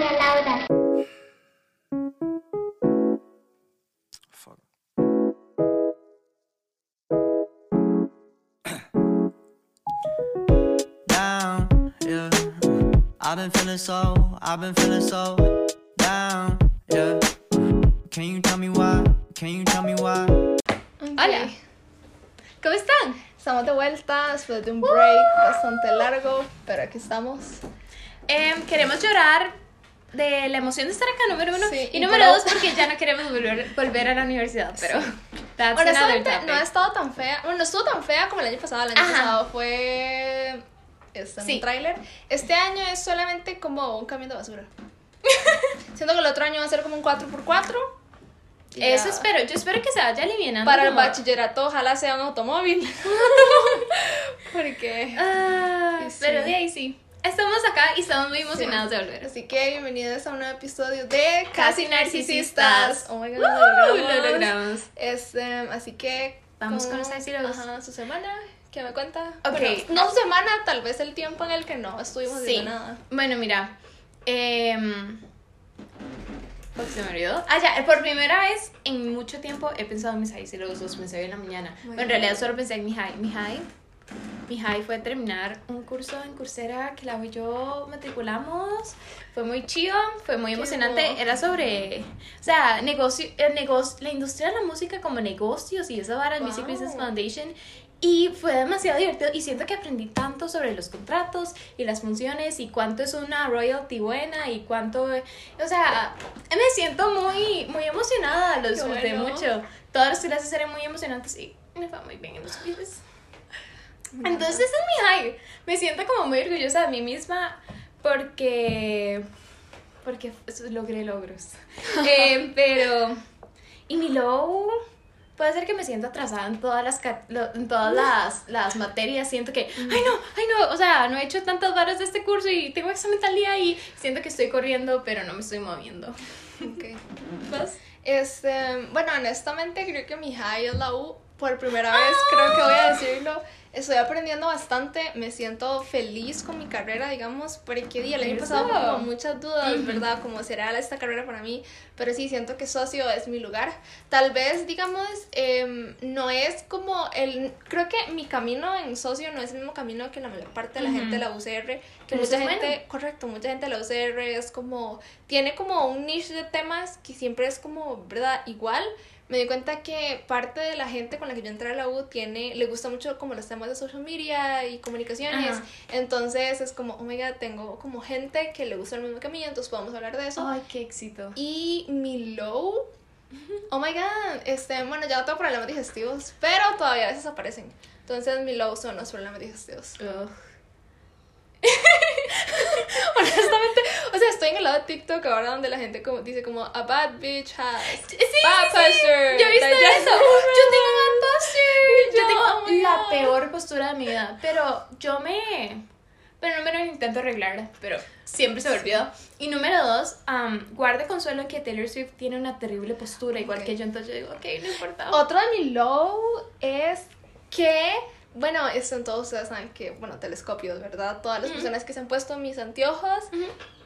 Ana Laura. Fuck. down, yeah. I've been feeling so, I've been feeling so down, yeah. Can you tell me why? Can you tell me why? Hola. ¿Cómo están? Estamos de vuelta después de un break bastante largo, pero aquí estamos. Em, queremos llorar de la emoción de estar acá, número uno. Sí, y, y número dos, porque ya no queremos volver, volver a la universidad, pero another Honestamente, no ha estado tan fea. Bueno, no estuvo tan fea como el año pasado. El año Ajá. pasado fue. Este, Sí. un tráiler. Este año es solamente como un camión de basura. Siento que el otro año va a ser como un 4x4. y Eso ya. espero, yo espero que se vaya aliviando. Para el como- bachillerato, ojalá sea un automóvil. Porque. Sí, sí. Pero de ahí sí. Estamos acá y estamos muy emocionados de volver. Así que bienvenidos a un nuevo episodio de Casi Casi Narcisistas. Narcisistas. Oh my god, lo lo logramos. logramos. Este, así que. Vamos ¿cómo- con los iceros. Ajá, su semana. ¿Qué me cuenta? Ok. Bueno, no su semana, tal vez el tiempo en el que no estuvimos Sí. nada. Bueno, mira. Eh, se me olvidó. Ah, ya, por primera vez en mucho tiempo he pensado en mis highs y los dos pensé hoy en la mañana. Bueno, en realidad solo pensé en mi high. Mi high. Mi high fue terminar un curso en Coursera que la y yo matriculamos. Fue muy chido, fue muy emocionante. bueno. Era sobre, o sea, negocio, el negocio, la industria de la música como negocios y esa vara, el Music Wow. Business Foundation. Y fue demasiado divertido y siento que aprendí tanto sobre los contratos y las funciones y cuánto es una royalty buena y cuánto, o sea, me siento muy, muy emocionada, lo disfruté bueno. mucho. Todas las clases eran muy emocionantes y me fue muy bien en los quizzes. Entonces ese es mi high. Me siento como muy orgullosa de mí misma porque porque logré logros. Eh, pero y mi low puede ser que me sienta atrasada en todas las en todas las, las materias. Siento que, ay no, ay no, o sea, no he hecho tantas varas de este curso y tengo examen tal día y siento que estoy corriendo, pero no me estoy moviendo. Ok. ¿Vas? Este, bueno, honestamente creo que mi high es la U. Por primera vez creo que voy a decirlo. Estoy aprendiendo bastante, me siento feliz con mi carrera, digamos, porque el año pasado como muchas dudas, ¿verdad? Como será esta carrera para mí, pero sí siento que socio es mi lugar. Tal vez, digamos, em, no es como el, creo que mi camino en socio no es el mismo camino que la mayor parte de la gente de la UCR, que mucha gente, bueno. correcto, mucha gente de la UCR es como, tiene como un niche de temas que siempre es como, ¿verdad? Igual. Me di cuenta que parte de la gente con la que yo entré a la U tiene, le gusta mucho como los temas de social media y comunicaciones. Ajá. Entonces es como, oh my god, tengo como gente que le gusta el mismo camino, entonces podemos hablar de eso. Ay, qué éxito. Y mi low, oh my god, este, bueno, ya tengo problemas digestivos, pero todavía a veces aparecen. Entonces mi low son los problemas digestivos. Ugh. Honestamente, o sea, estoy en el lado de TikTok ahora donde la gente como, dice como, a bad bitch has Sí, bad sí, posture. Yo he visto eso. Yo tengo bad posture. Yo Yo, tengo oh la God. peor postura de mi vida. Pero yo me. Pero número uno, intento arreglarla, pero siempre se me olvida. Y número dos, um, guarde consuelo en que Taylor Swift tiene una terrible postura, igual Ok. que yo. Entonces yo digo, ok, no importa. Otro de mi low es que, bueno, esto en todos ustedes saben que, bueno, telescopios, ¿verdad? Todas las personas que se han puesto mis anteojos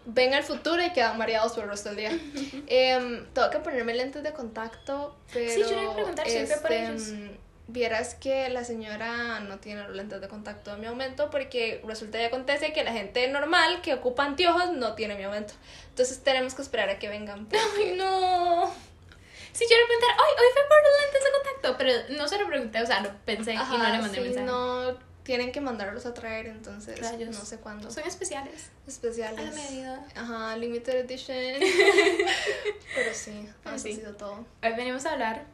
ven el futuro y quedan mareados por el resto del día. Em, tengo que ponerme lentes de contacto, pero... Sí, yo le iba a preguntar siempre por este, ellos. Vieras que la señora no tiene los lentes de contacto de mi aumento porque resulta y acontece que la gente normal que ocupa anteojos no tiene mi aumento. Entonces tenemos que esperar a que vengan. Ay, no. Sí, yo le ay, hoy fue por los lentes de contacto, pero no se lo pregunté, o sea, lo pensé y no Ajá, le mandé sí, mensaje. no tienen que mandarlos a traer, entonces Rayos. no sé cuándo. Son especiales. especiales. A la medida. Ajá, limited edition. Pero sí, Pero eso sí. ha sido todo. Hoy venimos a hablar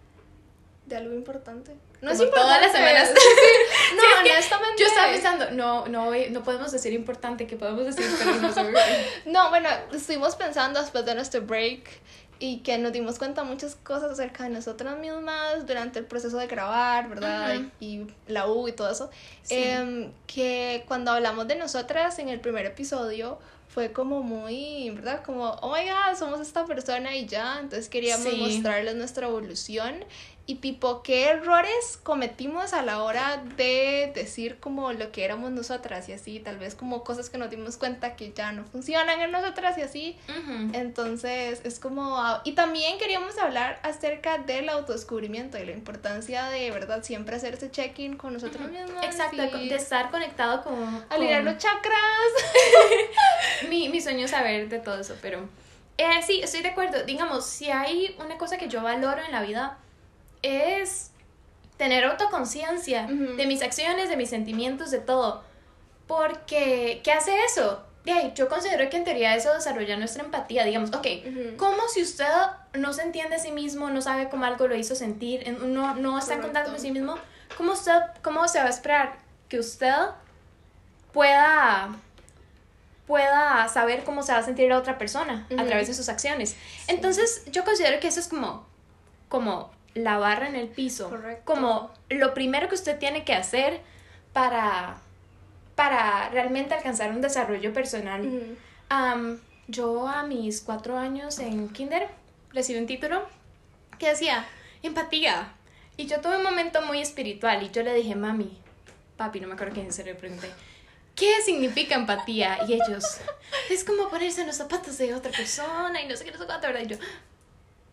De algo importante. No Como es importante. todas las semanas. Sí, No, Sí, es que honestamente. Yo estaba pensando, no, no, no podemos decir importante, que podemos decir, pero no sé. No, bueno, estuvimos pensando después de nuestro break y que nos dimos cuenta muchas cosas acerca de nosotras mismas durante el proceso de grabar, ¿verdad? Ujú. Y la U y todo eso. Sí. Em, que cuando hablamos de nosotras en el primer episodio fue como muy, ¿verdad? Como, oh my god, somos esta persona y ya. Entonces queríamos Sí. mostrarles nuestra evolución. Y tipo qué errores cometimos a la hora de decir como lo que éramos nosotras y así, tal vez como cosas que nos dimos cuenta que ya no funcionan en nosotras y así. Entonces es como... ah, Y también queríamos hablar acerca del autodescubrimiento y la importancia de, ¿verdad? Siempre hacerse check-in con nosotros mismos. Exacto, y de estar conectado con... alinear con- los chakras. mi, mi sueño es saber de todo eso, pero eh, sí, estoy de acuerdo. Digamos, si hay una cosa que yo valoro en la vida es tener autoconciencia Ujú. de mis acciones, de mis sentimientos, de todo. Porque, ¿qué hace eso? Yo considero que en teoría eso desarrolla nuestra empatía. Digamos, ok, Ujú. ¿cómo si usted no se entiende a sí mismo, no sabe cómo algo lo hizo sentir, en- no, no está en contacto con sí mismo? ¿Cómo, usted, ¿Cómo se va a esperar que usted pueda pueda saber cómo se va a sentir la otra persona a través de sus acciones. Entonces, yo considero que eso es como, como la barra en el piso. Correcto. Como lo primero que usted tiene que hacer para, para realmente alcanzar un desarrollo personal. Am, yo a mis cuatro años en kinder recibí un título que decía empatía. Y yo tuve un momento muy espiritual y yo le dije, mami, papi, no me acuerdo quién se le pregunté, ¿qué significa empatía? Y ellos, es como ponerse en los zapatos de otra persona y no sé qué, no sé cuánto, ¿verdad? Y yo,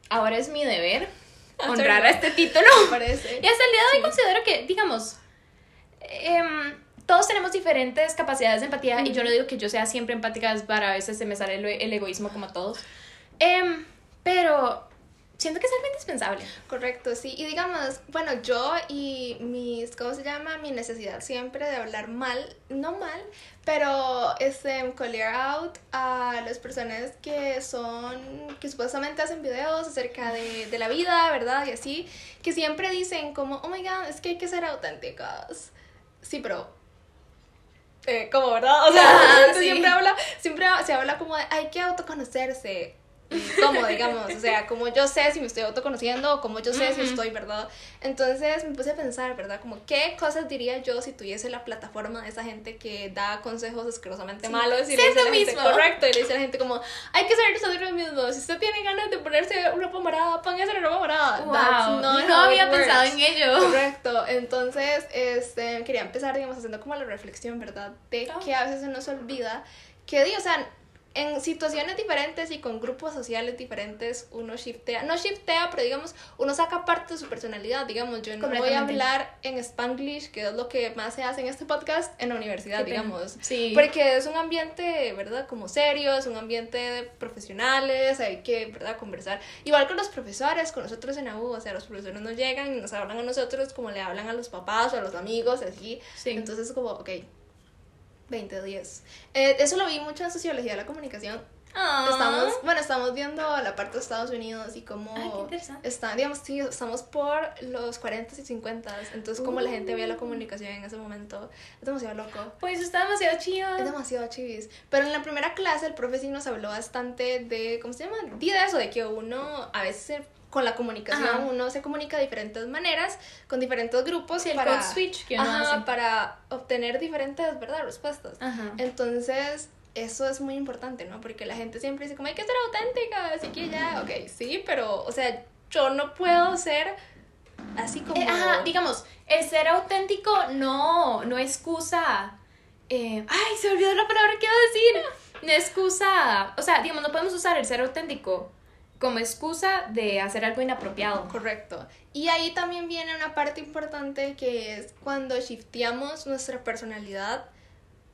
ahora es mi deber honrar a este título. Me parece. Y hasta el día de hoy considero que, digamos, em, todos tenemos diferentes capacidades de empatía y yo no digo que yo sea siempre empática, es para a veces se me sale el, el egoísmo como a todos. Em, pero siento que es algo indispensable. Correcto, sí. Y digamos, bueno, yo y mis, ¿cómo se llama? Mi necesidad siempre de hablar mal, no mal, pero este, clear out a las personas que son, que supuestamente hacen videos acerca de, de la vida, ¿verdad? Y así, que siempre dicen como, oh my god, es que hay que ser auténticas. Sí, pero... Eh, como, ¿verdad? O sea, sí. siempre habla, siempre se habla como de hay que autoconocerse. ¿Cómo, digamos? O sea, como yo sé si me estoy autoconociendo o como yo sé si Ujú. estoy, ¿verdad? Entonces me puse a pensar, ¿verdad? Como, ¿qué cosas diría yo si tuviese la plataforma de esa gente que da consejos asquerosamente malos? Y Sé le dice a la gente, mismo. correcto, y le dice a la gente como, hay que ser nosotros mismos. Si usted tiene ganas de ponerse ropa morada, póngase la ropa morada. Wow, no it había pensado en ello. Correcto, entonces este, quería empezar, digamos, haciendo como la reflexión, ¿verdad? De Oh. que a veces se nos olvida que, o sea, en situaciones diferentes y con grupos sociales diferentes uno shiftea, no shiftea, pero digamos, uno saca parte de su personalidad, digamos, yo no voy a hablar en Spanglish, que es lo que más se hace en este podcast, en la universidad, Qué digamos. Sí. Porque es un ambiente, ¿verdad? Como serio, es un ambiente de profesionales, hay que, ¿verdad? Conversar. Igual con los profesores, con nosotros en la U, o sea, los profesores nos llegan y nos hablan a nosotros como le hablan a los papás o a los amigos, así. Sí. Entonces es como, ok, 20 10. Eh, eso lo vi mucho en sociología de la comunicación. Ah. Estamos, bueno, estamos viendo la parte de Estados Unidos y cómo Ay, qué interesante. está, digamos, sí, estamos por los 40 y 50, entonces cómo la gente veía la Uh. comunicación en ese momento es demasiado loco. Pues está demasiado chido. Es demasiado chivis. Pero en la primera clase el profe sí nos habló bastante de, ¿cómo se llama? Y de eso, de que uno a veces con la comunicación Ajá. uno se comunica de diferentes maneras, con diferentes grupos Sí, el para, code switch que uno Ajá, hace. para obtener diferentes, ¿verdad? Respuestas. Ajá. Entonces, eso es muy importante, ¿no? Porque la gente siempre dice como hay que ser auténtica, así que ya, ok, sí, pero, o sea, yo no puedo ser así como... Eh, ajá, digamos, el ser auténtico no, no excusa. eh, ay, se olvidó la palabra que iba a decir. No excusa. O sea, digamos, no podemos usar el ser auténtico como excusa de hacer algo inapropiado. Correcto. Y ahí también viene una parte importante que es cuando shifteamos nuestra personalidad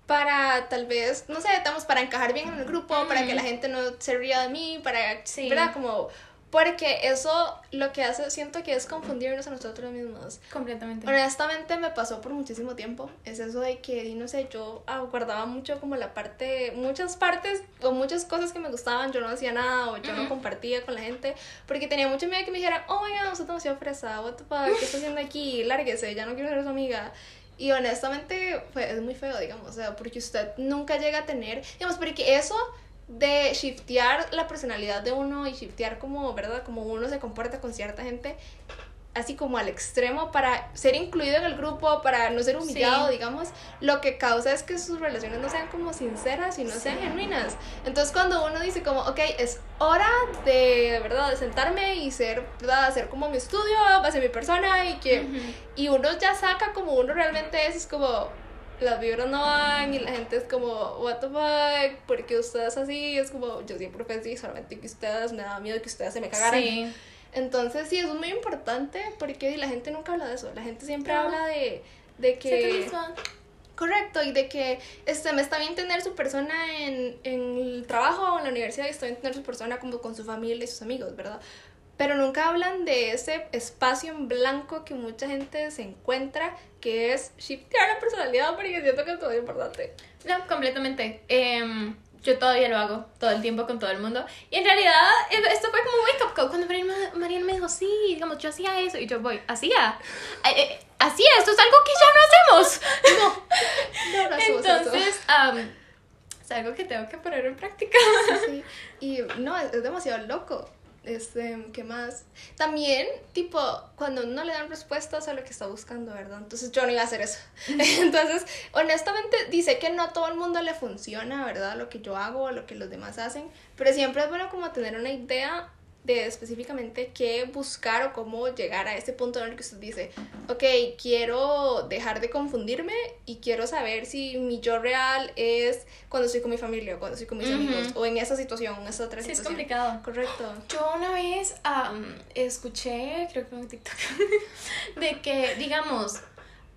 para tal vez, no sé, estamos para encajar bien en el grupo, para que la gente no se ría de mí, para, Sí. ¿verdad? Como, porque eso lo que hace, siento que es confundirnos a nosotros mismos. Completamente. Honestamente me pasó por muchísimo tiempo. Es eso de que, no sé, yo guardaba mucho como la parte, muchas partes o muchas cosas que me gustaban, yo no hacía nada o yo no Ujú. compartía con la gente porque tenía mucho miedo que me dijeran, oh my god, usted es demasiado fresa, what the fuck, ¿qué está haciendo aquí? Lárguese, ya no quiero ser su amiga. Y honestamente fue, es muy feo, digamos, o sea, porque usted nunca llega a tener, digamos, porque eso de shiftear la personalidad de uno y shiftear como, ¿verdad? Como uno se comporta con cierta gente, así como al extremo para ser incluido en el grupo, para no ser humillado, Sí. digamos, lo que causa es que sus relaciones no sean como sinceras y no sean genuinas. Entonces cuando uno dice como, ok, es hora de, verdad, de sentarme y ser, ¿verdad? Hacer como mi estudio, va a ser mi persona y que... Y uno ya saca como uno realmente es, es como... Las vibras no van y la gente es como, what the fuck, ¿por qué ustedes así? Es como, yo siempre así, solamente que ustedes me daba miedo que ustedes se me cagaran. Sí. Entonces sí, eso es muy importante porque la gente nunca habla de eso. La gente siempre No. habla de, de que... Correcto, y de que este, me está bien tener su persona en, en el trabajo o en la universidad y está bien tener su persona como con su familia y sus amigos, ¿verdad? Pero nunca hablan de ese espacio en blanco que mucha gente se encuentra, que es shiftear la personalidad, porque siento que es muy importante. No, completamente. Em, yo todavía lo hago todo el tiempo con todo el mundo. Y en realidad, eh, esto fue como un wake up call cuando Mariana, Mariana me dijo, sí, digamos, yo hacía eso. Y yo voy, ¿hacía? Eh, eh, ¿Hacía? Esto es algo que ya no hacemos. No, no hacemos eso. Entonces, am, es algo que tengo que poner en práctica. Sí, y no, es, es demasiado loco. Este, ¿qué más? También, tipo, cuando no le dan respuestas a lo que está buscando, ¿verdad? Entonces yo no iba a hacer eso. Entonces, honestamente, dice que no a todo el mundo le funciona, ¿verdad? Lo que yo hago o lo que los demás hacen, pero siempre es bueno como tener una idea de específicamente qué buscar o cómo llegar a ese punto en el que usted dice, ok, quiero dejar de confundirme y quiero saber si mi yo real es cuando estoy con mi familia o cuando estoy con mis amigos o en esa situación, en esa otra Sí, es situación. complicado. Correcto. Yo una vez am, escuché, creo que fue en TikTok, de que, digamos,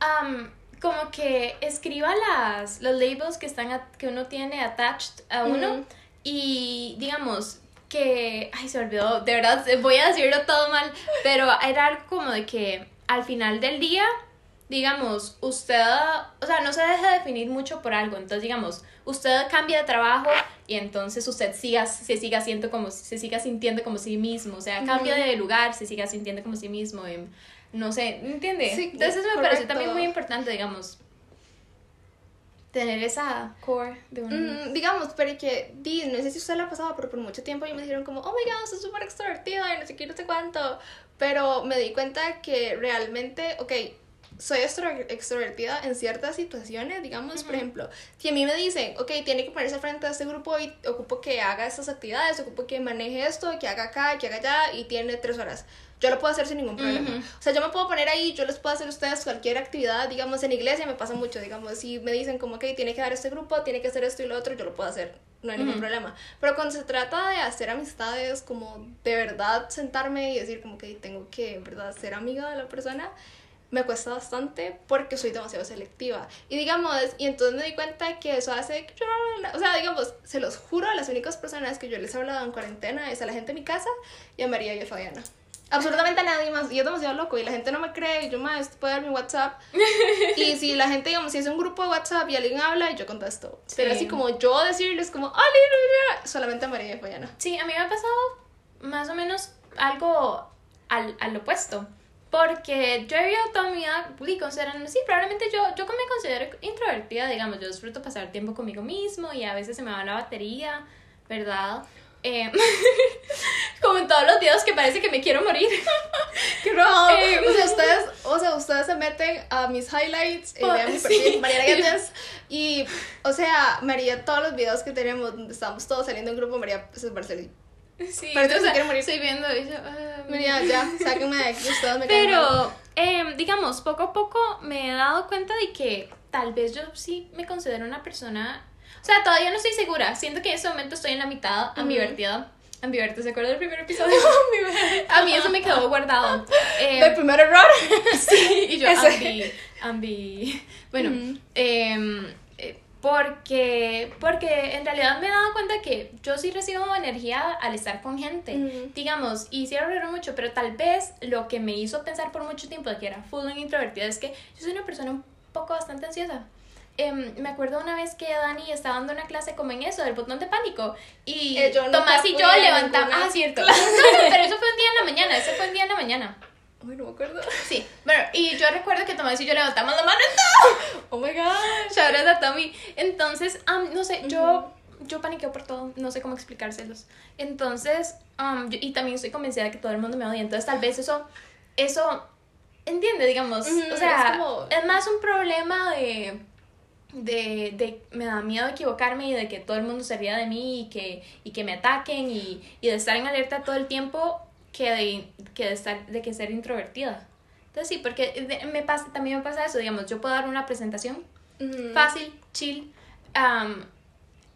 am, como que escriba las, los labels que, están a- que uno tiene attached a uno y, digamos, que, ay, se olvidó, de verdad, voy a decirlo todo mal, pero era algo como de que al final del día, digamos, usted, o sea, no se deja definir mucho por algo, entonces, digamos, usted cambia de trabajo y entonces usted siga, se siga siendo como, se siga sintiendo como sí mismo, o sea, cambia de lugar, se siga sintiendo como sí mismo, y, no sé, ¿entiende? Sí, entonces me pareció correcto. también muy importante, digamos, tener esa core de un... Mm, digamos, pero que, di, no sé si usted la ha pasado, pero por mucho tiempo ellos me dijeron como, oh my god, usted es súper extrovertida y no sé qué, no sé cuánto. Pero me di cuenta que realmente, ok, soy extro- extrovertida en ciertas situaciones, digamos, por ejemplo, si a mí me dicen, ok, tiene que ponerse frente de este grupo y ocupo que haga estas actividades, ocupo que maneje esto, que haga acá, que haga allá y tiene tres horas. Yo lo puedo hacer sin ningún problema. Ujú. O sea, yo me puedo poner ahí, yo les puedo hacer a ustedes cualquier actividad, digamos, en iglesia me pasa mucho, digamos, si me dicen como que tiene que dar este grupo, tiene que hacer esto y lo otro, yo lo puedo hacer, no hay ningún Ujú. problema. Pero cuando se trata de hacer amistades, como de verdad sentarme y decir como que tengo que, en verdad, ser amiga de la persona, me cuesta bastante porque soy demasiado selectiva. Y digamos, y entonces me di cuenta que eso hace que yo no, o sea, digamos, se los juro, las únicas personas que yo les he hablado en cuarentena es a la gente de mi casa y a María y a Fabiana. Absolutamente a nadie más. Y es demasiado loco. Y la gente no me cree. Y yo, más puedo dar mi WhatsApp. Y si la gente, digamos, si es un grupo de WhatsApp y alguien habla, yo contesto. Pero Sí. así como yo decirles, como, la", Solamente a María y a Fabiana. Sí, a mí me ha pasado más o menos algo al, al opuesto. Porque yo he vivido toda mi vida sí, probablemente yo, yo me considero introvertida, digamos, yo disfruto pasar tiempo conmigo mismo y a veces se me va la batería, ¿verdad? Eh, como en todos los videos que parece que me quiero morir. ¡Qué rojo! Eh, o, sea, ustedes, o sea, ustedes se meten a mis highlights y Oh, vean mi sí. perfil, Mariana. Y, o sea, María, todos los videos que tenemos, donde estamos todos saliendo en grupo, María pues, es Marceli. Sí, Parece que o se sea, quiere morir. estoy viendo y yo, ah, María, ya, sáquenme de aquí, ustedes me. Pero, em, digamos, poco a poco me he dado cuenta de que tal vez yo sí me considero una persona. O sea, todavía no estoy segura. Siento que en ese momento estoy en la mitad, ambivertida. Ambivertida, ¿se acuerda del primer episodio? a mí eso me quedó guardado. Em, Del primer error. sí, y yo, ambi. Ambi. Bueno, em, eh, porque, porque en realidad me he dado cuenta que yo sí recibo energía al estar con gente. Digamos, y sí mucho, pero tal vez lo que me hizo pensar por mucho tiempo de que era full introvertida es que yo soy una persona un poco bastante ansiosa. Em, me acuerdo una vez que Dani estaba dando una clase como en eso, del botón de pánico, y Eh, Tomás y yo levantamos... Ah, cierto. No, pero eso fue un día en la mañana, eso fue un día en la mañana. Ay, no me acuerdo. Sí, bueno, y yo recuerdo que Tomás y yo levantamos la mano en todo. Oh my god. Shout out a Tommy. Entonces, am, no sé, yo, yo paniqueo por todo, no sé cómo explicárselos. Entonces, am, yo- y también estoy convencida de que todo el mundo me odia, entonces tal vez eso eso, entiende, digamos, o sea, es como- es más un problema de, de, de, me da miedo equivocarme y de que todo el mundo se ría de mí y que, y que me ataquen y, y de estar en alerta todo el tiempo que de, que de estar, de que ser introvertida. Entonces sí, porque de- me pasa, también me pasa eso, digamos, yo puedo dar una presentación fácil, chill. am,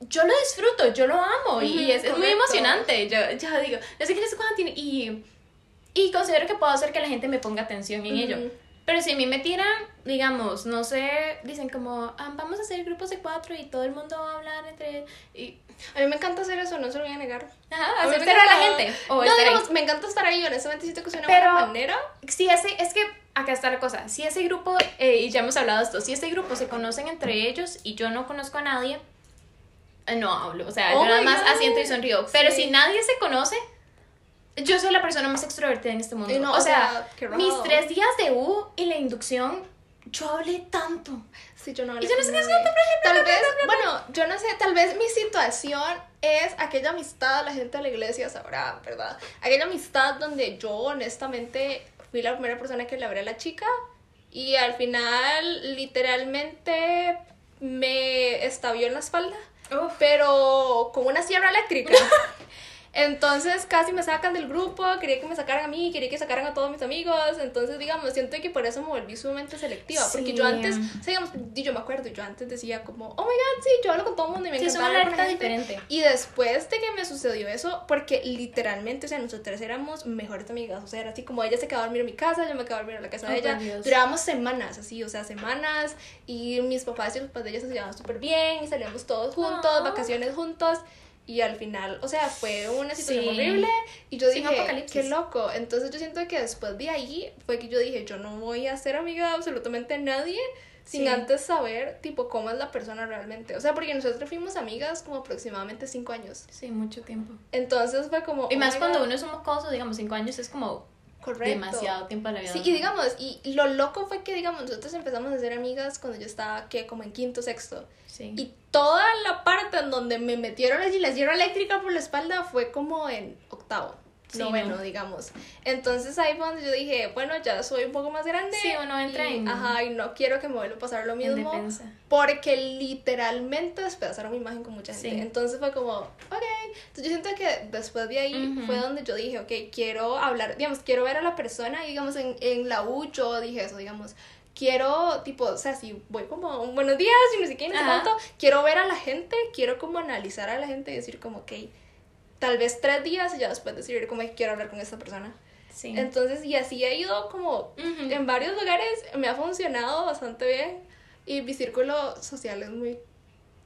yo lo disfruto, yo lo amo y es, es muy emocionante. Yo, yo digo, no sé qué, no sé cuándo tiene. Y, y considero que puedo hacer que la gente me ponga atención en ello. Pero si a mí me tiran, digamos, no sé, dicen como, "Ah, vamos a hacer grupos de cuatro y todo el mundo va a hablar entre. Y, A mí me encanta hacer eso, no se lo voy a negar. ajá, A hacer ser a la gente. O no, estar ahí. digamos, me encanta estar ahí, honestamente siento que es una Pero- buena manera. Si ese, es que acá está la cosa, si ese grupo, eh, y ya hemos hablado de esto, si ese grupo se conocen entre ellos y yo no conozco a nadie, eh, no hablo, o sea, Oh yo nada más God. asiento y sonrío. Pero Sí. si nadie se conoce, yo soy la persona más extrovertida en este mundo. Y no, o, sea, sea, mis tres días de U y la inducción, yo hablé tanto. Sí, yo no Y yo no sé qué es. Tal vez, bueno, yo no sé, tal vez mi situación es aquella amistad, la gente de la iglesia sabrá, ¿verdad? Aquella amistad donde yo honestamente fui la primera persona que le hablé a la chica y al final literalmente me estabió en la espalda, Uf. pero con una sierra eléctrica. Entonces casi me sacan del grupo, quería que me sacaran a mí, quería que sacaran a todos mis amigos, entonces digamos, siento que por eso me volví sumamente selectiva, porque yo Sí. antes, o sea, digamos, yo me acuerdo, yo antes decía como, oh my god, sí, yo hablo con todo el mundo y me Sí, es encanta una hablar diferente. Y después de que me sucedió eso, porque literalmente, o sea, nosotras éramos mejores amigas, o sea, era así como ella se quedaba a dormir en mi casa, yo me quedaba a dormir en la casa Oh, de ella, Dios. durábamos semanas, así, o sea, semanas, y mis papás y los papás de ella se llevaban súper bien, y salíamos todos juntos, Ah. vacaciones juntos, y al final, o sea, fue una situación Sí. horrible, y yo dije, apocalipsis. qué loco, entonces yo siento que después de ahí fue que yo dije, yo no voy a ser amiga de absolutamente nadie, sin Sí. antes saber, tipo, cómo es la persona realmente. O sea, porque nosotros fuimos amigas como aproximadamente cinco años. Sí, mucho tiempo. Entonces fue como... Y oh más cuando God, uno es un mocoso, digamos, cinco años es como Correcto. demasiado tiempo de la vida. Sí, y digamos, y lo loco fue que, digamos, nosotros empezamos a ser amigas cuando yo estaba, que como en quinto, sexto. Sí. Y toda la parte en donde me metieron allí la sierra eléctrica por la espalda fue como en octavo, Sí, noveno, ¿no? digamos. Entonces ahí fue donde yo dije, bueno, ya soy un poco más grande. Sí, uno entra y, en- Ajá, y no quiero que me vuelva a pasar lo En mismo. defensa. Porque literalmente despedazaron mi imagen con mucha gente. Sí. Entonces fue como, ok. Entonces yo siento que después de ahí fue donde yo dije, ok, quiero hablar, digamos, quiero ver a la persona. Y digamos, en, en la U yo dije eso, digamos. Quiero, tipo, o sea, si voy como un buenos días y no sé qué, no sé Ajá. cuánto, quiero ver a la gente, quiero como analizar a la gente y decir como, ok, tal vez tres días y ya después decidir como quiero hablar con esta persona. Sí. Entonces, y así he ido como Ujú. en varios lugares, me ha funcionado bastante bien y mi círculo social es muy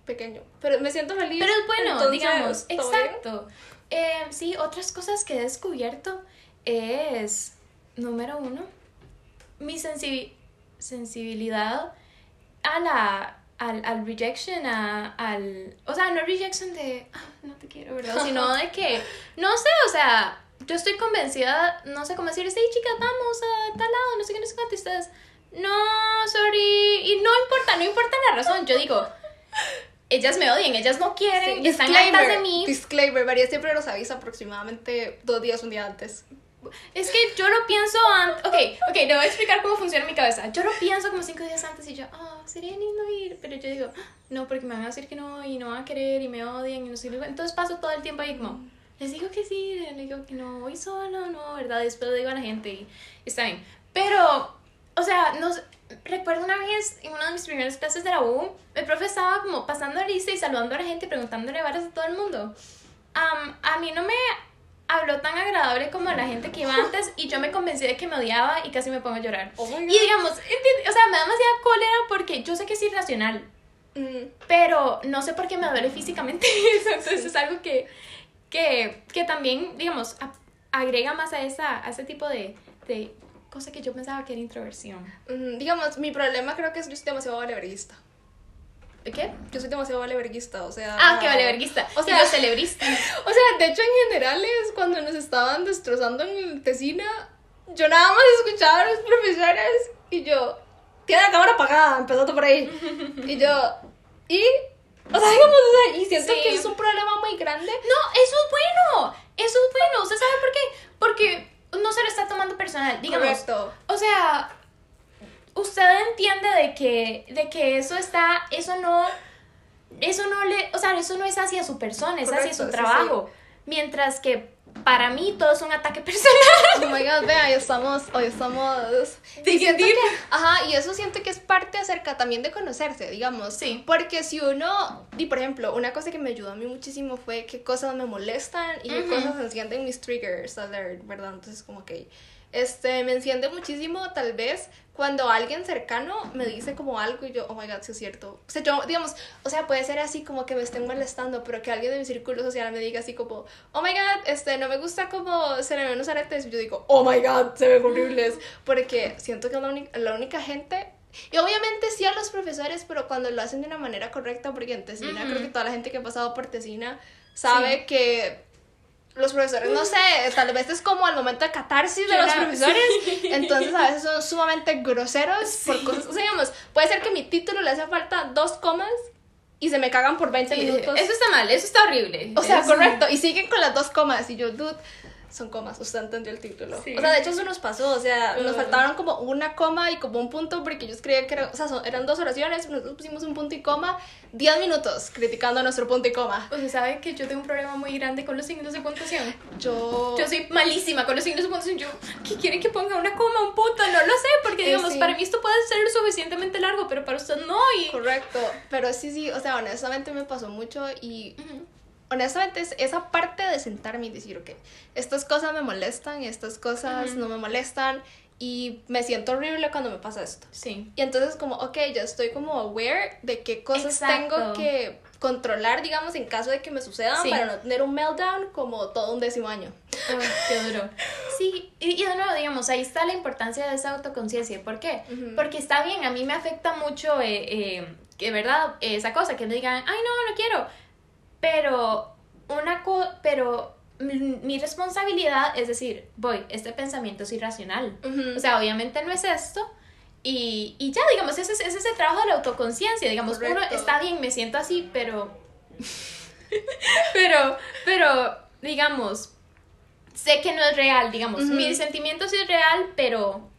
pequeño, pero me siento feliz. Pero es bueno, entonces, digamos, exacto. Eh, sí, otras cosas que he descubierto es, número uno, mi sensibi- sensibilidad a la, al, al rejection, a, al, o sea, no rejection de, "Ah, no te quiero, ¿verdad? Sino de que, no sé, o sea, yo estoy convencida, no sé cómo decir, hey chicas, vamos a tal lado, no sé qué, no sé cuánto, y ustedes, no, sorry, y no importa, no importa la razón, yo digo, ellas me odian, ellas no quieren, Sí, están hartas de mí. Disclaimer, María siempre nos avisa aproximadamente dos días, un día antes. Es que yo lo pienso antes. Ok, ok, te voy a explicar cómo funciona mi cabeza. Yo lo pienso como cinco días antes y yo, ah, sería lindo ir. Pero yo digo, "Ah, no, porque me van a decir que no y no van a querer y me odian y no sé qué. Entonces paso todo el tiempo ahí como, les digo que sí, les digo que no, voy solo, no, ¿verdad? Después le digo a la gente y está bien. Pero, o sea, no recuerdo una vez en una de mis primeras clases de la U, el profe estaba como pasando lista y saludando a la gente preguntándole varas a todo el mundo. Am, a mí no me habló tan agradable como a la gente que iba antes y yo me convencí de que me odiaba y casi me pongo a llorar. Oh Y digamos, o sea, me da demasiada cólera porque yo sé que es irracional, Mm, pero no sé por qué me duele físicamente. Entonces es algo que, que, que también, digamos, a- agrega más a, esa, a ese tipo de, de cosa que yo pensaba que era introversión. mm, digamos, mi problema creo que es que yo soy demasiado valeverguista. ¿Qué? Yo soy demasiado valeverguista, o sea... Ah, que vale verguista. O sea- celebristas. O sea, de hecho, en generales, cuando nos estaban destrozando en el Tesina, yo nada más escuchaba a los profesores y yo, tiene la cámara apagada, empezando por ahí. Y yo, y, o sea, digamos, o sea, y siento Sí. que es un problema muy grande. No, eso es bueno. Eso es bueno. ¿Usted sabe por qué? Porque no se lo está tomando personal. Digamos, Correcto. O sea, usted entiende de que, de que eso está, eso no, eso no le, o sea, eso no es hacia su persona, es hacia Correcto, su sí, trabajo. Mientras que para mí todo es un ataque personal. Oh my god, vea, hoy estamos, hoy estamos... Y siento que- ajá, y eso siento que es parte acerca también de conocerse, digamos. Sí. Porque si uno, y por ejemplo, una cosa que me ayudó a mí muchísimo fue qué cosas me molestan y qué Ujú. cosas encienden mis triggers alert, ¿verdad? Entonces como que, este, me enciende muchísimo tal vez cuando alguien cercano me dice como algo y yo, oh my god, sí es cierto. O sea, yo, digamos, o sea, puede ser así como que me estén molestando, pero que alguien de mi círculo social me diga así como, oh my god, este, no me gusta como se le ven los aretes. Y yo digo, oh my god, se ven horribles. Porque siento que es la, uni- la única gente. Y obviamente sí a los profesores, pero cuando lo hacen de una manera correcta, porque en Tesina Ujú. creo que toda la gente que ha pasado por Tesina sabe Sí. que los profesores, no sé, tal vez es como el momento de catarsis de los profesores, sí. entonces a veces son sumamente groseros por cosas, o sea, digamos, puede ser que mi título le hace falta dos comas y se me cagan por 20 Sí, minutos. eso está mal, eso está horrible. O sea, Eso- correcto, y siguen con las dos comas y yo, dude, son comas, usted entendió el título. Sí. O sea, de hecho eso nos pasó, o sea, nos Uh. faltaban como una coma y como un punto porque ellos creían que era, o sea, son- eran dos oraciones, nosotros pusimos un punto y coma, 10 minutos criticando nuestro punto y coma. Sea, ¿sabe que yo tengo un problema muy grande con los signos de puntuación? Yo... Yo soy malísima con los signos de puntuación. Yo, ¿qué quieren que ponga una coma, un punto? No lo sé, porque Eh, digamos, sí. para mí esto puede ser suficientemente largo, pero para usted no. Y... Correcto, pero sí, sí, o sea, honestamente me pasó mucho y Ujú. Honestamente es esa parte de sentarme y decir, ok, estas cosas me molestan, estas cosas no me molestan y me siento horrible cuando me pasa esto. Sí. Y entonces como, ok, ya estoy como aware de qué cosas Exacto. tengo que controlar, digamos, en caso de que me sucedan Sí. para no tener un meltdown como todo un décimo año. Qué duro. Sí, y, y de nuevo, digamos, ahí está la importancia de esa autoconciencia. ¿Por qué? Porque está bien, a mí me afecta mucho, eh, eh, que verdad, esa cosa, que me digan, ay, no, no quiero. Pero, una co pero mi, responsabilidad es decir, voy, este pensamiento es irracional. O sea, obviamente no es esto. Y, y ya, digamos, ese es, ese es el trabajo de la autoconciencia. Digamos, uno Correcto. está bien, me siento así, pero. pero, pero, digamos, sé que no es real, digamos. Ujú. Mi sentimiento sí es real, pero.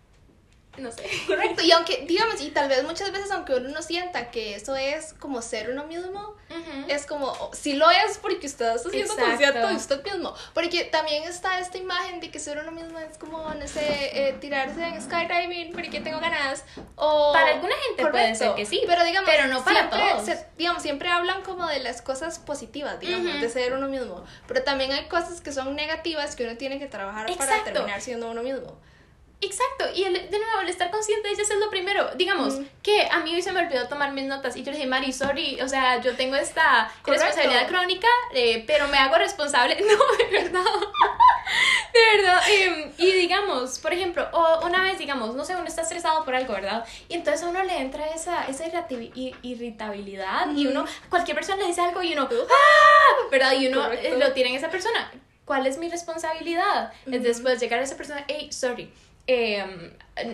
No sé. Correcto, y aunque, digamos, y tal vez muchas veces aunque uno no sienta que eso es como ser uno mismo, Ujú. es como, oh, si lo es porque usted está siendo Exacto. consciente de usted mismo. Porque también está esta imagen de que ser uno mismo es como, no sé, eh, tirarse en skydiving porque tengo ganas. O, Para alguna gente puede ser que sí, pero digamos, pero no para siempre, todos. se- digamos, siempre hablan como de las cosas positivas, digamos, Ujú. de ser uno mismo. Pero también hay cosas que son negativas que uno tiene que trabajar para Exacto. terminar siendo uno mismo. Exacto, y el- de nuevo, el estar consciente de es lo primero. Digamos, Ujú. que a mí hoy se me olvidó tomar mis notas y yo le dije, Mari, sorry, o sea, yo tengo esta Correcto. responsabilidad crónica, eh, pero me hago responsable. No, de verdad. De verdad. em, y digamos, por ejemplo, o una vez, digamos, no sé, uno está estresado por algo, ¿verdad? Y entonces a uno le entra esa, esa irritabilidad y uno, cualquier persona le dice algo y uno, ¡ah! ¿Verdad? Y uno eh, Correcto. lo tira en esa persona. ¿Cuál es mi responsabilidad? Es después llegar a esa persona, hey, sorry, em,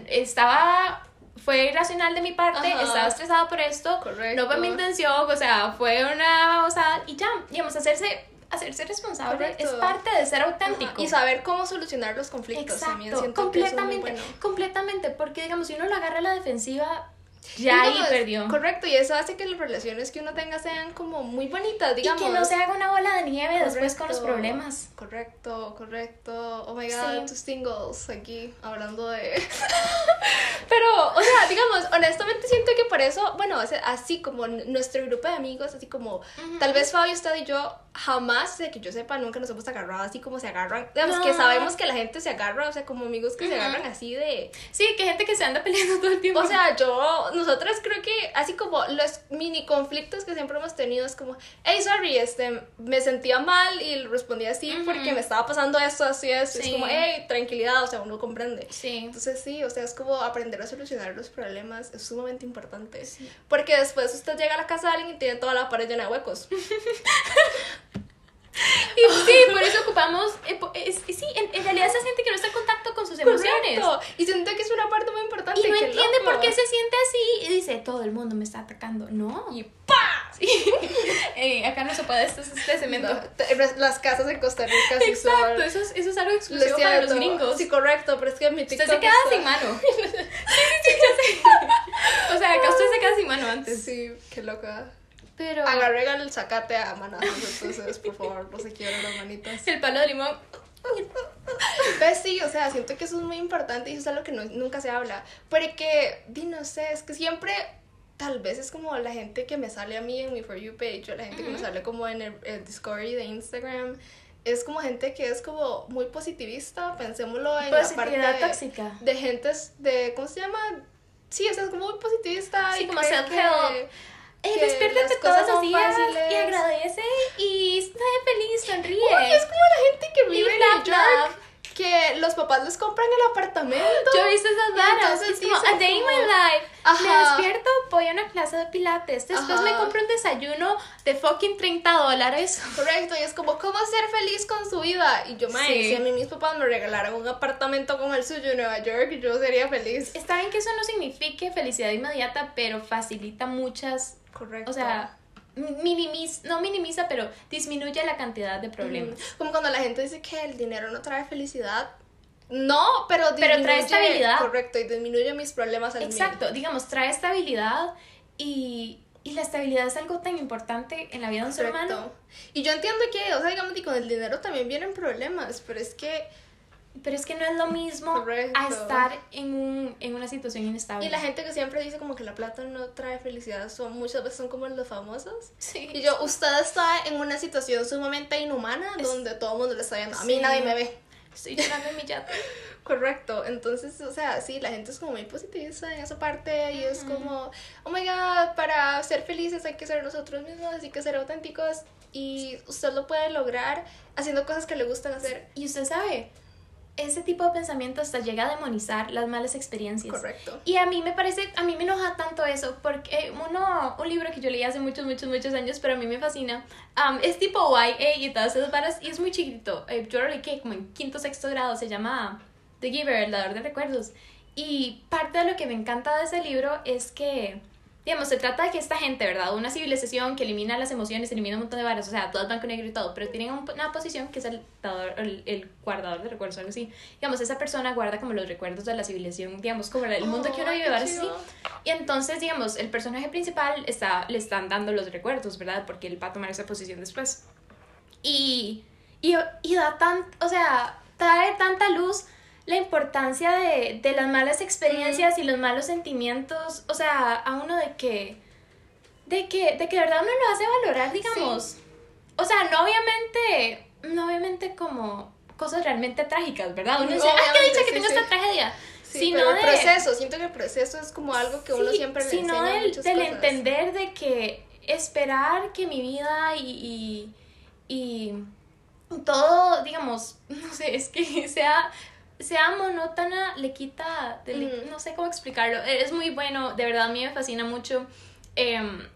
estaba fue irracional de mi parte, Ajá. estaba estresada por esto, Correcto. no fue mi intención, o sea, fue una babosada y ya, digamos, hacerse, hacerse responsable Correcto. es parte de ser auténtico. Ajá, Y saber cómo solucionar los conflictos también Exacto, siento que eso es muy completamente, bueno. completamente, porque digamos, si uno lo agarra a la defensiva, ya ahí perdió. Correcto, y eso hace que las relaciones que uno tenga sean como muy bonitas, Y digamos. que no se haga una bola de nieve después con los problemas. Correcto, correcto. Oh my god, Sí. tus singles aquí hablando de. Pero, o sea, digamos, honestamente siento que por eso, bueno, así como nuestro grupo de amigos, así como tal vez Fabio, usted y yo, jamás, de que yo sepa, nunca nos hemos agarrado así como se agarran. Digamos que sabemos que la gente se agarra, o sea, como amigos que se agarran así de. Sí, que gente que se anda peleando todo el tiempo. O sea, yo, nosotras creo que así como los mini conflictos que siempre hemos tenido es como, hey, sorry, este, me sentía mal y respondí así Ujú. porque me estaba pasando esto, así es. Es Sí. como, hey, tranquilidad, o sea, uno comprende. sí. Entonces sí, o sea, es como aprender a solucionar los problemas es sumamente importante. Porque después usted llega a la casa de alguien y tiene toda la pared llena de huecos. Y sí, por eso ocupamos. eh, es- sí, en, en realidad se siente que no está en contacto con sus emociones. Correcto. Y siento que es una parte muy importante. Y no entiende loco. por qué se siente así y dice, todo el mundo me está atacando. No. Y ¡pa! Sí. Eh, acá no se puede, esto es este cemento. No, las casas en Costa Rica sí Exacto, son... eso es, eso es algo Lo exclusivo para los gringos. Sí, correcto, pero es que mi Usted TikTok se queda está- sin mano. Sí, sí, sí, sé. O sea, acá usted se queda sin mano antes. Sí, qué loca. Pero Agarré el zacate a manazos, entonces, por favor, no se quiebren las manitas. el palo de limón. Pues sí, o sea, siento que eso es muy importante y eso es algo que no- nunca se habla. Porque, di, no sé, es que siempre, tal vez es como la gente que me sale a mí en mi For You page o la gente que me sale como en el, el Discovery de Instagram. Es como gente que es como muy positivista, pensémoslo en la parte de, tóxica. de gentes de, ¿cómo se llama? Sí, o sea, es como muy positivista. Sí, y como self-help. Eh, despiértate todos los días fáciles. y agradece y sé feliz, sonríe. Uy, es como la gente que vive en New York, que los papás les compran el apartamento. Yo visto esas varas. Es como a day in my life. Me despierto, voy a una clase de pilates. Después me compro un desayuno de fucking 30 dólares. Correcto, y es como, ¿cómo ser feliz con su vida? Y yo, mae, Sí. si a mí mis papás me regalaran un apartamento como el suyo en Nueva York, yo sería feliz. Está bien que eso no signifique felicidad inmediata, pero facilita muchas. Correcto. O sea, minimiza, no minimiza, pero disminuye la cantidad de problemas. Mm, Como cuando la gente dice que el dinero no trae felicidad. No, pero Pero trae disminuye- estabilidad. Correcto, y disminuye mis problemas al mil. Exacto, digamos, trae estabilidad y, y la estabilidad es algo tan importante en la vida de un ser humano. Y yo entiendo que, o sea, digamos, y con el dinero también vienen problemas, pero es que Pero es que no es lo mismo Correcto. a estar en, un, en una situación inestable. Y la gente que siempre dice como que la plata no trae felicidad, son muchas veces son como los famosos. Sí. Y yo, usted está en una situación sumamente inhumana Es- donde todo el mundo le está viendo. A mí Sí. nadie me ve. Estoy llorando en mi yate. Correcto. Entonces, o sea, sí, la gente es como muy positivista en esa parte y es como, oh my god, para ser felices hay que ser nosotros mismos, hay que ser auténticos y usted lo puede lograr haciendo cosas que le gustan hacer. Y usted sabe, ese tipo de pensamiento hasta llega a demonizar las malas experiencias. Correcto. Y a mí me parece, a mí me enoja tanto eso, porque uno, un libro que yo leí hace muchos, muchos, muchos años, pero a mí me fascina, um, es tipo YA y todas esas varas, y es muy chiquito. Eh, yo lo leí como en quinto, sexto grado, se llama The Giver, el dador de recuerdos. Y parte de lo que me encanta de ese libro es que, digamos, se trata de que esta gente, ¿verdad? Una civilización que elimina las emociones, elimina un montón de varas, o sea, todas blanco, negro y todo, pero tienen un- una posición que es el, dador- el, el guardador de recuerdos, algo así. Digamos, esa persona guarda como los recuerdos de la civilización, digamos, como el mundo que uno Ay, vive, varas así. Y entonces, digamos, el personaje principal está, le están dando los recuerdos, ¿verdad? Porque él va a tomar esa posición después. Y, y, y da tan, o sea, trae tanta luz la importancia de, de las malas experiencias y los malos sentimientos, o sea, a uno de que, de que, de que de verdad uno lo hace valorar, digamos. O sea, no obviamente, no obviamente como cosas realmente trágicas, ¿verdad? Uno dice, ah, qué dicha que sí, tengo sí. esta tragedia. Sí, sino pero el de- proceso, siento que el proceso es como algo que uno siempre le sino enseña del, muchas del cosas. entender de que esperar que mi vida y, y, y todo, digamos, no sé, es que sea, sea monótona, le quita, de- no sé cómo explicarlo, es muy bueno, de verdad a mí me fascina mucho. em,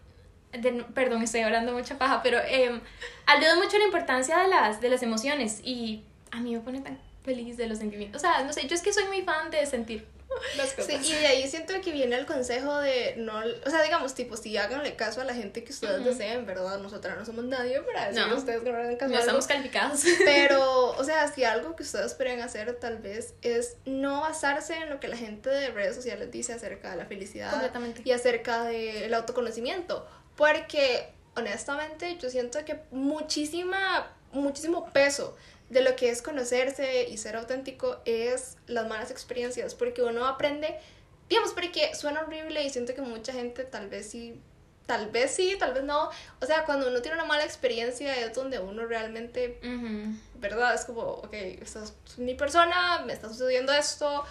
de- perdón, estoy hablando mucha paja, pero eh, aludo mucho a la importancia de las, de las emociones y a mí me pone tan feliz de los sentimientos. O sea, no sé, yo es que soy muy fan de sentir. Sí, y de ahí siento que viene el consejo de no, o sea, digamos, tipo, si háganle caso a la gente que ustedes deseen, ¿verdad? Nosotras no somos nadie para decirle No. ustedes que no hagan caso no estamos calificados. Pero, o sea, si algo que ustedes pueden hacer tal vez es no basarse en lo que la gente de redes sociales dice acerca de la felicidad Completamente. y acerca del autoconocimiento. Porque, honestamente, yo siento que muchísima, muchísimo peso de lo que es conocerse y ser auténtico es las malas experiencias. Porque uno aprende, digamos, porque suena horrible y siento que mucha gente tal vez sí tal vez sí, tal vez no. O sea, cuando uno tiene una mala experiencia es donde uno realmente. ¿verdad? Es como, ok, esta es mi persona, me está sucediendo esto,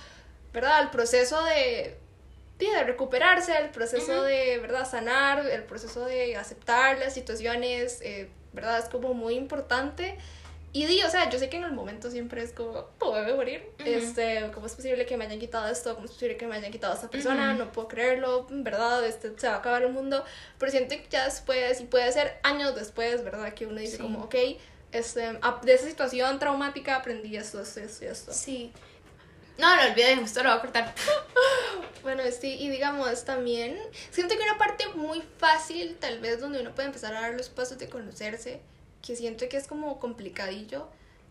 ¿verdad? El proceso de, de, recuperarse, el proceso de, ¿verdad? Sanar, el proceso de aceptar las situaciones, eh, ¿verdad? Es como muy importante. Y di, o sea, yo sé que en el momento siempre es como, puedo morir. Ujú. este, ¿Cómo es posible que me hayan quitado esto? ¿Cómo es posible que me hayan quitado a esta persona? Ujú. No puedo creerlo, ¿verdad? Este, se va a acabar el mundo. Pero siento que ya después, y puede ser años después, ¿verdad? Que uno dice Sí. como, ok, este, de esa situación traumática aprendí esto, esto, esto esto. Sí. No, lo olvidé, justo lo voy a cortar. Bueno, sí, y digamos también, siento que una parte muy fácil, tal vez donde uno puede empezar a dar los pasos de conocerse, que siento que es como complicadillo,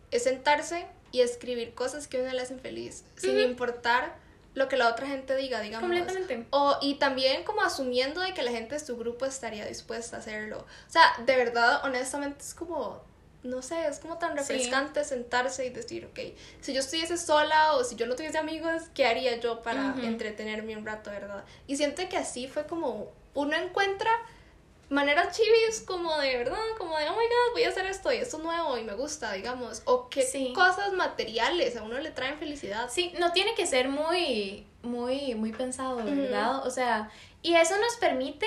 es sentarse y escribir cosas que a uno le hacen feliz, sin importar lo que la otra gente diga, digamos. Completamente. O, y también como asumiendo de que la gente de su grupo estaría dispuesta a hacerlo. O sea, de verdad, honestamente, es como, no sé, es como tan refrescante sentarse y decir, ok, si yo estuviese sola o si yo no tuviese amigos, ¿qué haría yo para entretenerme un rato, verdad? Y siento que así fue como uno encuentra maneras chivis como de verdad, como de, oh my god, voy a hacer esto y esto es nuevo y me gusta, digamos, o qué Sí. cosas materiales a uno le traen felicidad. Sí, no tiene que ser muy, muy, muy pensado, ¿verdad? O sea, y eso nos permite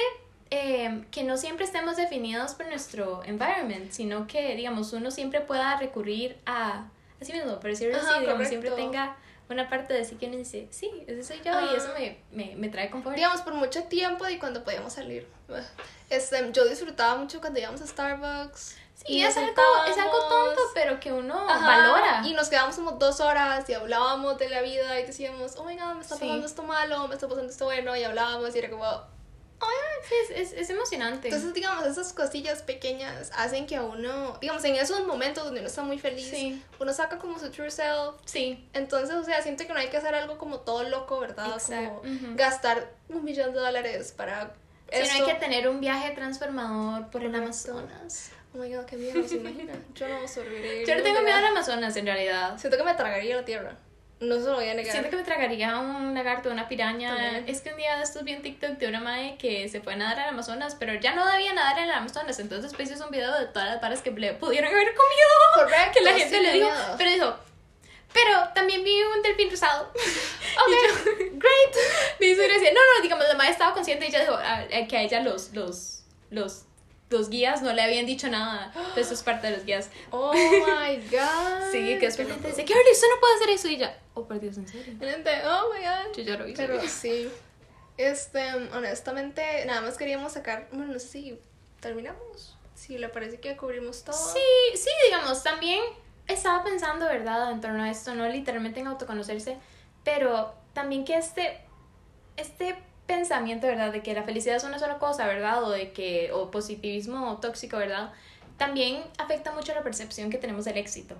eh, que no siempre estemos definidos por nuestro environment, sino que, digamos, uno siempre pueda recurrir a, así mismo, por decirlo Ajá, así, digamos, siempre tenga una parte de sí que uno dice, sí, ese soy yo y eso me, me, me trae confort. Digamos, por mucho tiempo y cuando podíamos salir. Este, yo disfrutaba mucho cuando íbamos a Starbucks. Sí, nos es algo, es algo tonto, pero que uno Ajá, valora. Y nos quedábamos como dos horas y hablábamos de la vida y decíamos, oh my god, me está Sí. pasando esto malo, me está pasando esto bueno, y hablábamos y era como. Sí, es, es, es emocionante. Entonces, digamos, esas cosillas pequeñas hacen que a uno, digamos, en esos momentos donde uno está muy feliz, Sí. uno saca como su true self. sí, Entonces, o sea, siento que no hay que hacer algo como todo loco, ¿verdad? Exacto. Como gastar un millón de dólares para. si no hay que tener un viaje transformador por el. Amazonas. Oh my god, qué miedo, ¿se imagina? Yo no sobreviviría. Yo no tengo miedo al Amazonas, en realidad. Siento que me tragaría la tierra. No se lo voy a negar. Siento que me tragaría un lagarto, una piraña. También. Es que un día de estos vi en TikTok de una madre que se fue a nadar al Amazonas, pero ya no debía nadar en el Amazonas. Entonces pues hizo un video de todas las varas que le pudieron haber comido. Correcto, Que la gente le dijo. miedo. Pero dijo, pero también vi un delfín rosado. Ok, great. Me hizo gracia. No, no, digamos, la madre estaba consciente y ella dijo ah, eh, que a ella los, los, los, los guías no le habían dicho nada. Entonces eso es parte de los guías. Oh my god. Sí, que después la gente dice, Carly, usted no puede hacer eso. Y ya, oh, por Dios, en serio. Gente, oh my god. Yo ya lo hice. Pero sí. Este, honestamente, nada más queríamos sacar. Bueno, no sé si terminamos. Si le parece que cubrimos todo. Sí, sí, digamos, también estaba pensando, ¿verdad?, en torno a esto, no literalmente en autoconocerse, pero también que este, este pensamiento, ¿verdad?, de que la felicidad es una sola cosa, ¿verdad?, o de que, o positivismo tóxico, ¿verdad?, también afecta mucho la percepción que tenemos del éxito.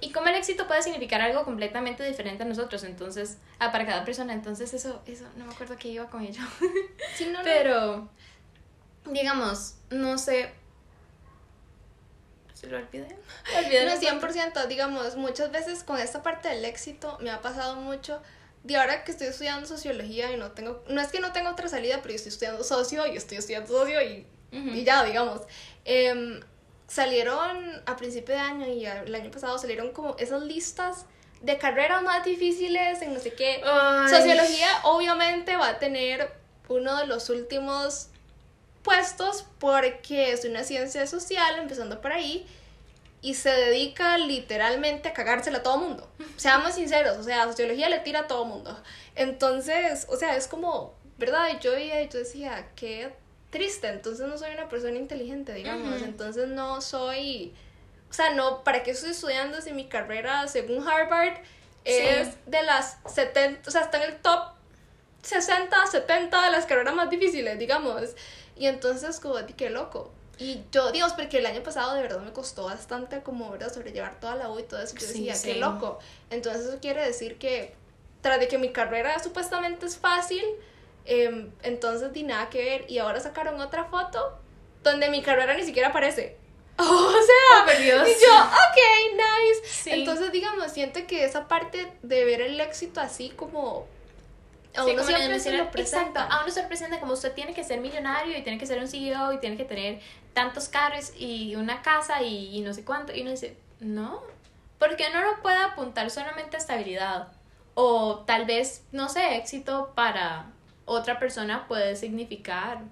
Y como el éxito puede significar algo completamente diferente a nosotros, entonces, ah, para cada persona, entonces eso, eso, no me acuerdo qué iba con ello. Sí, no, no. Pero, digamos, no sé. ¿Se lo olvidé? Olvidé No, el 100%, digamos, muchas veces con esta parte del éxito me ha pasado mucho. De ahora que estoy estudiando sociología y no tengo, no es que no tengo otra salida, pero yo estoy estudiando socio y estoy estudiando socio y, y ya, digamos. Em, salieron a principio de año y el año pasado salieron como esas listas de carreras más difíciles en no sé qué. Ay. Sociología obviamente va a tener uno de los últimos puestos porque es una ciencia social, empezando por ahí, y se dedica literalmente a cagársela a todo mundo. Seamos sinceros, o sea, sociología le tira a todo mundo. Entonces, o sea, es como, ¿verdad? Yo yo decía, qué triste, entonces no soy una persona inteligente, digamos, Ujú. entonces no soy, o sea, no, ¿para qué estoy estudiando si mi carrera, según Harvard, es de las 70, o sea, está en el top 60, 70 de las carreras más difíciles, digamos. Y entonces, como, qué loco. Y yo, Dios, porque el año pasado de verdad me costó bastante como, ¿verdad? Sobrellevar toda la U y todo eso. Yo Sí, decía, sí. qué loco. Entonces eso quiere decir que, tras de que mi carrera supuestamente es fácil, em, entonces di nada que ver. Y ahora sacaron otra foto donde mi carrera ni siquiera aparece. O sea, Oh, y yo, ok, nice. Sí. Entonces, digamos, siento que esa parte de ver el éxito así como... A Sí, uno le siempre se lo presenta. Exacto, a uno se presenta como usted tiene que ser millonario y tiene que ser un CEO y tiene que tener tantos carros y una casa y, y no sé cuánto. Y uno dice, no, porque no puede apuntar solamente a estabilidad. O tal vez, no sé, éxito para otra persona puede significar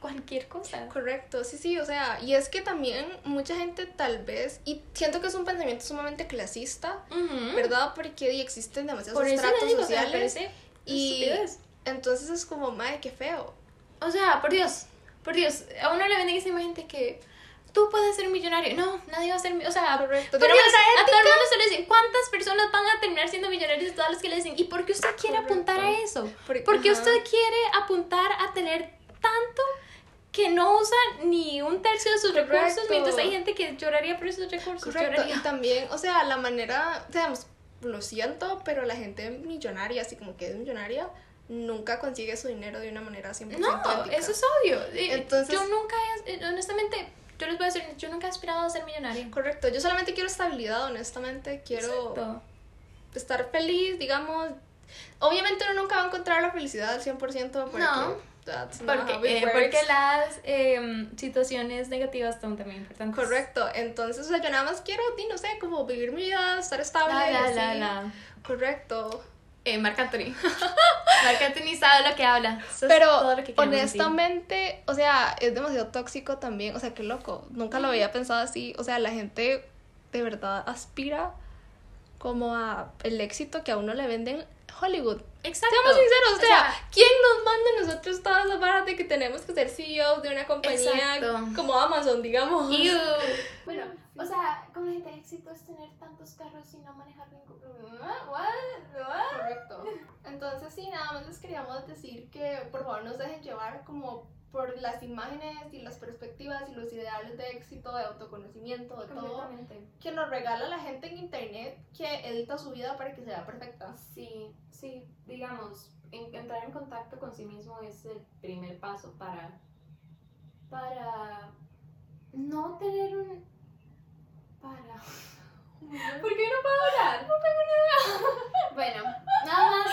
cualquier cosa. Correcto, sí, sí, o sea, y es que también mucha gente tal vez, y siento que es un pensamiento sumamente clasista, Ujú. ¿verdad? Porque existen demasiados Por estratos digo, o sea, sociales y estupidez. entonces es como, madre, qué feo. O sea, por Dios, por Dios, a uno le venden esa imagen de que, tú puedes ser millonario. No, nadie va a ser millonario. O sea, Correcto. por Dios, a todo el mundo se le dicen, ¿cuántas personas van a terminar siendo millonarios? Todas las que le dicen, ¿y por qué usted quiere Correcto. apuntar a eso? Por- ¿Por qué ajá. usted quiere apuntar a tener tanto que no usa ni un tercio de sus Correcto. recursos? Mientras hay gente que lloraría por esos recursos. Correcto, lloraría. y también, o sea, la manera, digamos, lo siento, pero la gente millonaria, así como que es millonaria, nunca consigue su dinero de una manera 100% No, ética. eso es obvio. Entonces- yo nunca, he- eh, honestamente, yo les voy a decir, yo nunca he aspirado a ser millonaria. Correcto, yo solamente quiero estabilidad, honestamente, quiero Exacto. estar feliz, digamos. Obviamente uno nunca va a encontrar la felicidad al 100% porque No. that's Porque, eh, porque las em, situaciones negativas son también importantes. Correcto, entonces, o sea, yo nada más quiero, no sé, como vivir mi vida, estar estable. La, la. Correcto. Eh, Marc Anthony. Marc Anthony sabe lo que habla. Eso Pero que decir. honestamente, o sea, es demasiado tóxico también, o sea, qué loco, nunca lo había pensado así, o sea, la gente de verdad aspira como a el éxito que a uno le venden Hollywood. Exacto. Seamos sinceros, o O sea, ¿quién nos manda a nosotros todas las varas de que tenemos que ser CEOs de una compañía Exacto. como Amazon, digamos? Ew. Bueno, o sea, como la gente éxito es tener tantos carros y no manejar ningún. What? What? Correcto. Entonces, sí, nada más les queríamos decir que por favor nos dejen llevar como por las imágenes y las perspectivas y los ideales de éxito, de autoconocimiento, de todo que nos regala la gente en internet que edita su vida para que sea perfecta. Sí, sí, digamos, en- entrar en contacto con sí mismo es el primer paso para, para no tener un, para, ¿por qué no puedo hablar? No tengo ni idea. Bueno, nada más,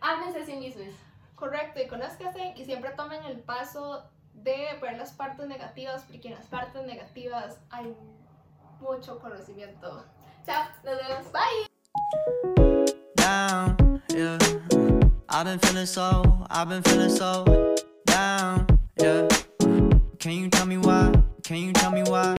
háblense a sí mismos. Correcto, y conózcanse y siempre tomen el paso de ver las partes negativas, porque en las partes negativas hay mucho conocimiento. Chao, nos vemos. Bye. down, yeah. I've been feeling so, I've been feeling so down, yeah. Can you tell me why? Can you tell me why?